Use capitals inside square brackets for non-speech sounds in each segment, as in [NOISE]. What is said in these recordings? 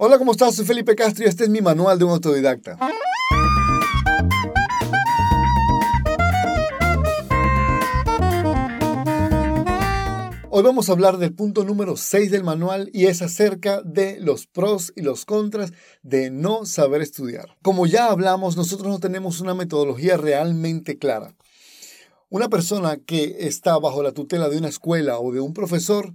Hola, ¿cómo estás? Soy Felipe Castro y este es mi manual de un autodidacta. Hoy vamos a hablar del punto número 6 del manual y es acerca de los pros y los contras de no saber estudiar. Como ya hablamos, nosotros no tenemos una metodología realmente clara. Una persona que está bajo la tutela de una escuela o de un profesor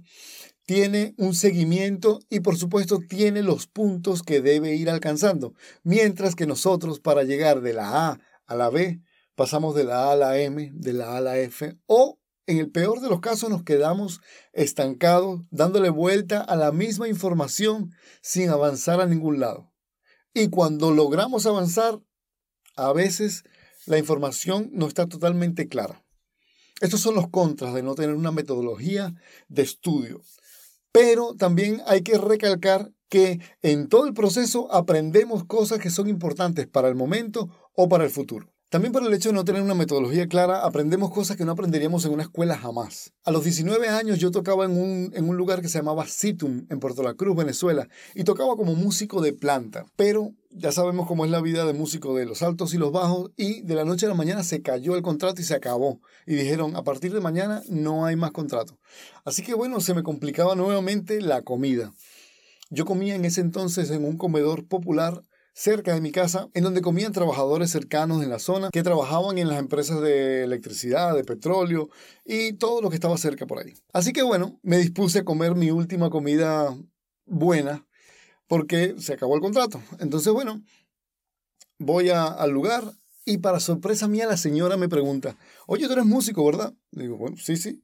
tiene un seguimiento y por supuesto tiene los puntos que debe ir alcanzando, mientras que nosotros para llegar de la A a la B pasamos de la A a la M, de la A a la F o en el peor de los casos nos quedamos estancados dándole vuelta a la misma información sin avanzar a ningún lado. Y cuando logramos avanzar, a veces la información no está totalmente clara. Estos son los contras de no tener una metodología de estudio. Pero también hay que recalcar que en todo el proceso aprendemos cosas que son importantes para el momento o para el futuro. También por el hecho de no tener una metodología clara, aprendemos cosas que no aprenderíamos en una escuela jamás. A los 19 años yo tocaba en un, en un lugar que se llamaba Situm, en Puerto La Cruz, Venezuela, y tocaba como músico de planta. Pero ya sabemos cómo es la vida de músico de los altos y los bajos, y de la noche a la mañana se cayó el contrato y se acabó. Y dijeron, a partir de mañana no hay más contrato. Así que bueno, se me complicaba nuevamente la comida. Yo comía en ese entonces en un comedor popular cerca de mi casa, en donde comían trabajadores cercanos en la zona que trabajaban en las empresas de electricidad, de petróleo y todo lo que estaba cerca por ahí. Así que bueno, me dispuse a comer mi última comida buena porque se acabó el contrato. Entonces bueno, voy al lugar y para sorpresa mía la señora me pregunta, oye, tú eres músico, ¿verdad? Le digo, bueno, sí, sí.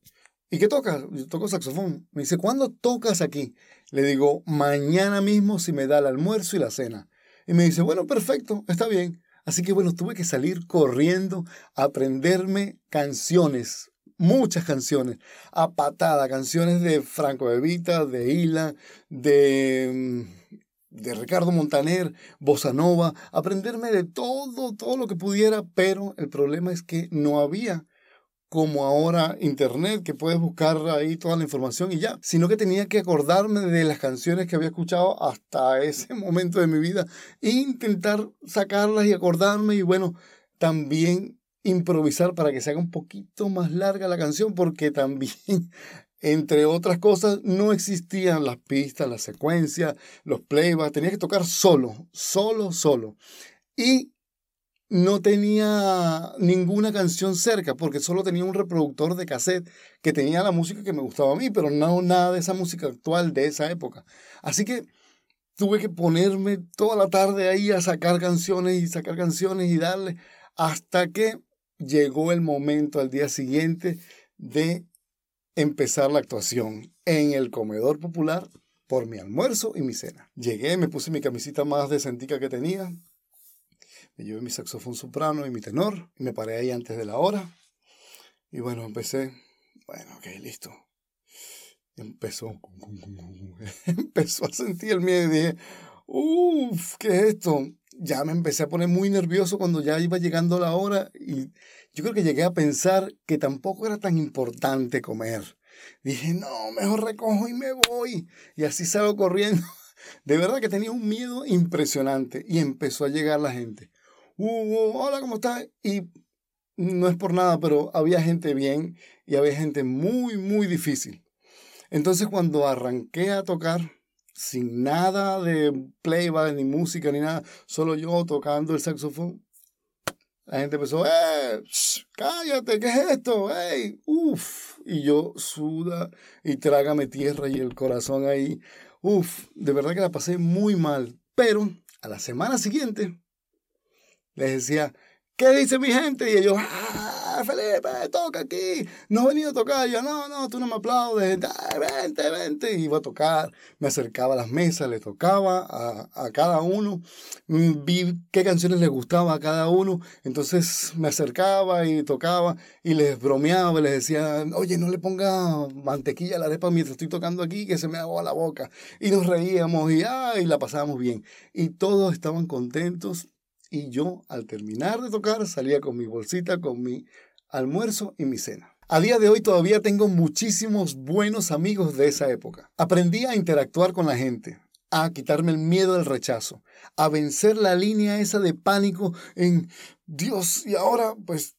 ¿Y qué tocas? Yo toco saxofón. Me dice, ¿cuándo tocas aquí? Le digo, mañana mismo si me da el almuerzo y la cena. Y me dice, bueno, perfecto, está bien. Así que bueno, tuve que salir corriendo a aprenderme canciones, muchas canciones, a patada, canciones de Franco de Vita, de Hila, de, mm, de Ricardo Montaner, Bossa Nova, aprenderme de todo, todo lo que pudiera, pero el problema es que no había como ahora Internet, que puedes buscar ahí toda la información y ya, sino que tenía que acordarme de las canciones que había escuchado hasta [LAUGHS] ese momento de mi vida e intentar sacarlas y acordarme y bueno, también improvisar para que se haga un poquito más larga la canción, porque [LAUGHS] también, entre otras cosas, no existían las pistas, la secuencia, los playbacks, tenía que tocar solo, solo, solo. Y no tenía ninguna canción cerca porque solo tenía un reproductor de cassette que tenía la música que me gustaba a mí, pero no nada de esa música actual de esa época. Así que tuve que ponerme toda la tarde ahí a sacar canciones y sacar canciones y darle hasta que llegó el momento al día siguiente de empezar la actuación en el comedor popular por mi almuerzo y mi cena. Llegué, me puse mi camisita más decentica que tenía, me llevé mi saxofón soprano y mi tenor y me paré ahí antes de la hora. Y bueno, empecé, bueno, ok, listo. Empezó, [LAUGHS] empezó a sentir el miedo y dije, uff, ¿qué es esto? Ya me empecé a poner muy nervioso cuando ya iba llegando la hora y yo creo que llegué a pensar que tampoco era tan importante comer. Dije, no, mejor recojo y me voy. Y así salgo corriendo. [LAUGHS] De verdad que tenía un miedo impresionante y empezó a llegar la gente. Uh, hola, ¿cómo estás? Y no es por nada, pero había gente bien y había gente muy, muy difícil. Entonces cuando arranqué a tocar, sin nada de playback, ni música, ni nada, solo yo tocando el saxofón, la gente empezó, ¡eh! ¡Cállate! ¿Qué es esto? ¡Ey! ¡Uf! Y yo suda y trágame tierra y el corazón ahí. Uf, de verdad que la pasé muy mal. Pero a la semana siguiente les decía, ¿qué dice mi gente? Y ellos, ah, Felipe, toca aquí, no he venido a tocar. yo, no, no, tú no me aplaudes, vente, vente. Y iba a tocar, me acercaba a las mesas, le tocaba a, a cada uno, mm, vi qué canciones les gustaba a cada uno, entonces me acercaba y tocaba y les bromeaba y les decía, oye, no le ponga mantequilla a la arepa mientras estoy tocando aquí, que se me agua la boca. Y nos reíamos y, ah, y la pasábamos bien. Y todos estaban contentos y yo al terminar de tocar salía con mi bolsita, con mi almuerzo y mi cena. A día de hoy todavía tengo muchísimos buenos amigos de esa época. Aprendí a interactuar con la gente, a quitarme el miedo del rechazo, a vencer la línea esa de pánico en Dios, y ahora pues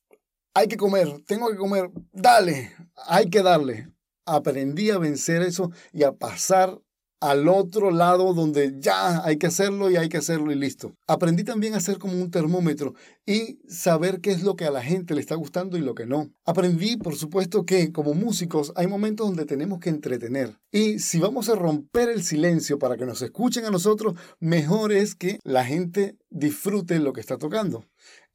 hay que comer, tengo que comer, dale, hay que darle. Aprendí a vencer eso y a pasar al otro lado donde ya hay que hacerlo y hay que hacerlo y listo. Aprendí también a ser como un termómetro y saber qué es lo que a la gente le está gustando y lo que no. Aprendí, por supuesto, que como músicos hay momentos donde tenemos que entretener. Y si vamos a romper el silencio para que nos escuchen a nosotros, mejor es que la gente disfrute lo que está tocando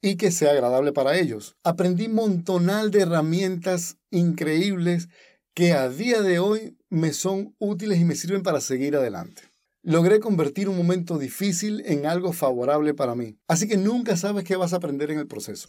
y que sea agradable para ellos. Aprendí montonal de herramientas increíbles que a día de hoy me son útiles y me sirven para seguir adelante. Logré convertir un momento difícil en algo favorable para mí. Así que nunca sabes qué vas a aprender en el proceso.